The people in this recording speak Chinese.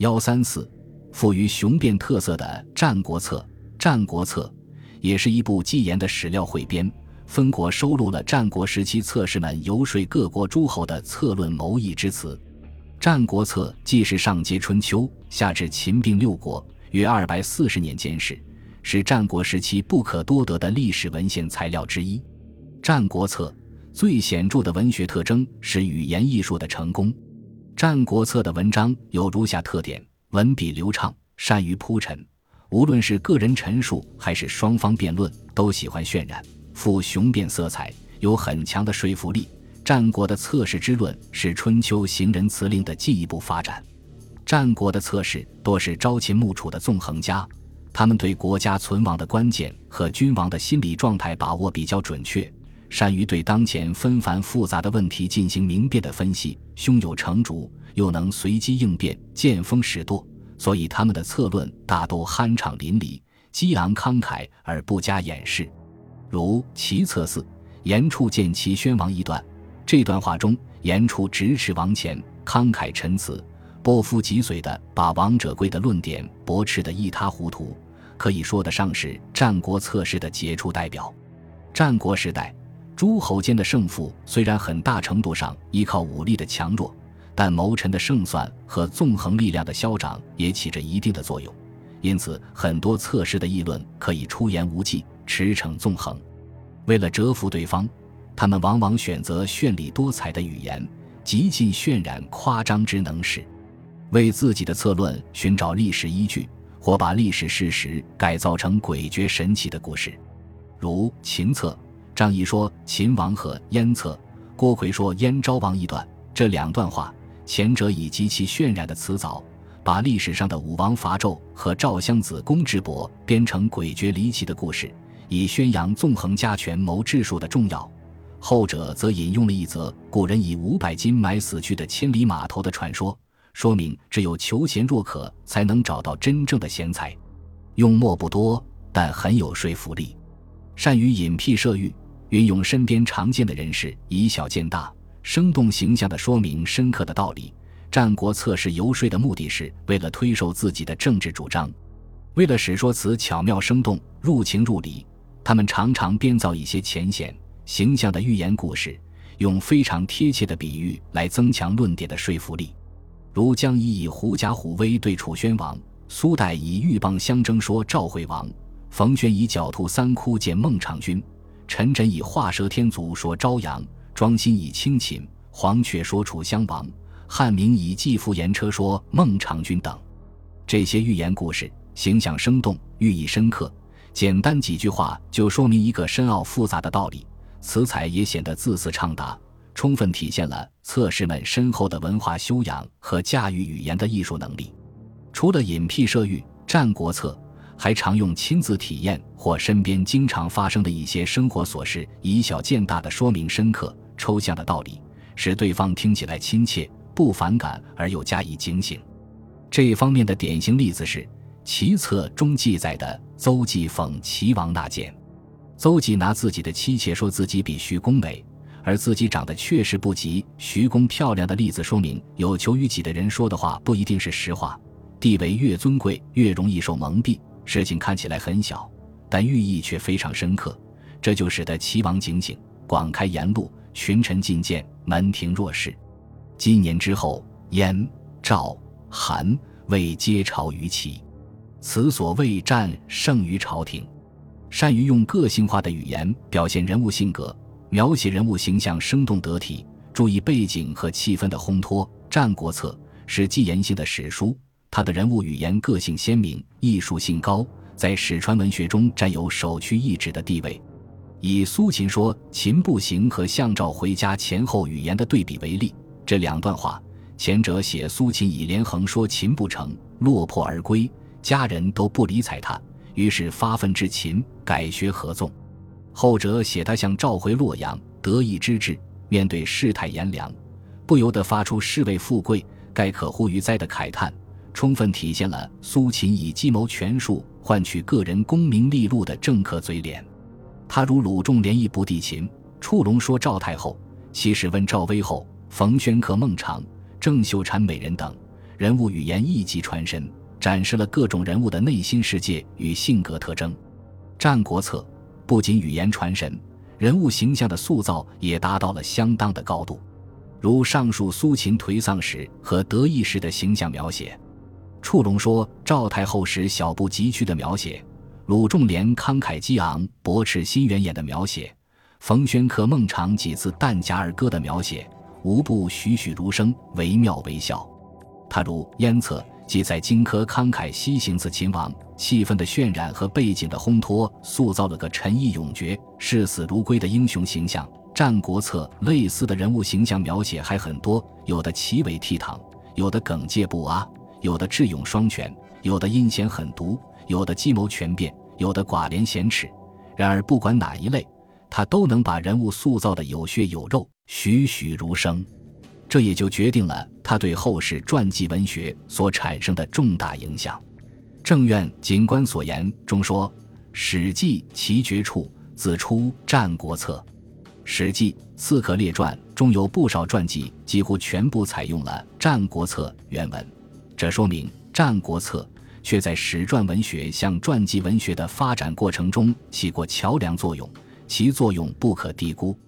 幺三四，富于雄辩特色的《战国策》，《战国策》也是一部纪言的史料汇编，分国收录了战国时期策士们游说各国诸侯的策论谋议之词。《战国策》既是上接春秋，下至秦并六国，约二百四十年间事，是战国时期不可多得的历史文献材料之一。《战国策》最显著的文学特征是语言艺术的成功。《战国策》的文章有如下特点：文笔流畅，善于铺陈。无论是个人陈述还是双方辩论，都喜欢渲染，富雄辩色彩，有很强的说服力。战国的策士之论是春秋行人辞令的进一步发展。战国的策士多是朝秦暮楚的纵横家，他们对国家存亡的关键和君王的心理状态把握比较准确。善于对当前纷繁复杂的问题进行明辨的分析，胸有成竹，又能随机应变，见风使舵，所以他们的策论大都酣畅淋漓、激昂慷慨而不加掩饰。如《齐策四》，严处见齐宣王一段，这段话中，严处直斥王前，慷慨陈词，波夫脊髓的把王者贵的论点驳斥得一塌糊涂，可以说得上是战国策士的杰出代表。战国时代。诸侯间的胜负虽然很大程度上依靠武力的强弱，但谋臣的胜算和纵横力量的消长也起着一定的作用。因此，很多策士的议论可以出言无忌，驰骋纵横。为了折服对方，他们往往选择绚丽多彩的语言，极尽渲染夸张之能事，为自己的策论寻找历史依据，或把历史事实改造成诡谲神奇的故事，如秦策。张仪说秦王和燕策，郭奎说燕昭王一段。这两段话，前者以极其渲染的词藻，把历史上的武王伐纣和赵襄子攻智伯编成诡谲离奇的故事，以宣扬纵横家权谋治术的重要；后者则引用了一则古人以五百金买死去的千里马头的传说，说明只有求贤若渴，才能找到真正的贤才。用墨不多，但很有说服力，善于隐辟设喻。运用身边常见的人士，以小见大，生动形象地说明深刻的道理。战国策士游说的目的是为了推售自己的政治主张，为了使说辞巧妙生动、入情入理，他们常常编造一些浅显、形象的寓言故事，用非常贴切的比喻来增强论点的说服力。如江乙以狐假虎威对楚宣王，苏代以鹬蚌相争说赵惠王，冯轩以狡兔三窟见孟尝君。陈真以画蛇添足说朝阳，庄辛以清秦，黄阙说楚襄王，汉明以季父言车说孟尝君等。这些寓言故事形象生动，寓意深刻，简单几句话就说明一个深奥复杂的道理，词采也显得字字畅达，充分体现了策士们深厚的文化修养和驾驭语言的艺术能力。除了隐僻设喻，《战国策》。还常用亲自体验或身边经常发生的一些生活琐事，以小见大的说明深刻抽象的道理，使对方听起来亲切不反感而又加以警醒。这一方面的典型例子是《齐策》中记载的邹忌讽齐王纳谏。邹忌拿自己的妻妾说自己比徐公美，而自己长得确实不及徐公漂亮的例子，说明有求于己的人说的话不一定是实话。地位越尊贵，越容易受蒙蔽。事情看起来很小，但寓意却非常深刻，这就使得齐王警醒，广开言路，群臣进谏，门庭若市。几年之后，燕、赵、韩、魏皆朝于齐，此所谓战胜于朝廷。善于用个性化的语言表现人物性格，描写人物形象生动得体，注意背景和气氛的烘托。《战国策》是纪言性的史书。他的人物语言个性鲜明，艺术性高，在史传文学中占有首屈一指的地位。以苏秦说“秦不行”和项赵回家前后语言的对比为例，这两段话，前者写苏秦以连横说秦不成，落魄而归，家人都不理睬他，于是发愤至秦，改学合纵；后者写他向召回洛阳，得意之至，面对世态炎凉，不由得发出士为富贵，盖可乎于哉的慨叹。充分体现了苏秦以计谋权术换取个人功名利禄的政客嘴脸。他如鲁仲连义不帝秦，触龙说赵太后，其实问赵威后，冯轩克孟尝，郑秀婵美人等，人物语言一级传神，展示了各种人物的内心世界与性格特征。《战国策》不仅语言传神，人物形象的塑造也达到了相当的高度。如上述苏秦颓丧时和得意时的形象描写，触龙说赵太后时小步疾趋的描写，鲁仲连慷慨激昂、驳斥心猿眼的描写，冯轩客孟尝几次弹夹而歌的描写，无不栩栩如生，惟妙惟肖。他如《燕策》即在荆轲慷慨西行刺秦王，气氛的渲染和背景的烘托，塑造了个沉毅勇决、视死如归的英雄形象。《战国策》类似的人物形象描写还很多，有的奇伟倜傥，有的耿介不阿，有的智勇双全，有的阴险狠毒，有的计谋权变，有的寡廉鲜耻。然而，不管哪一类，他都能把人物塑造的有血有肉、栩栩如生。这也就决定了他对后世传记文学所产生的重大影响。正院警官所言中说：“《史记》其绝处，自出《战国策》。《史记·刺客列传》中有不少传记，几乎全部采用了《战国策》原文。这说明《战国策》却在史传文学向传记文学的发展过程中起过桥梁作用，其作用不可低估。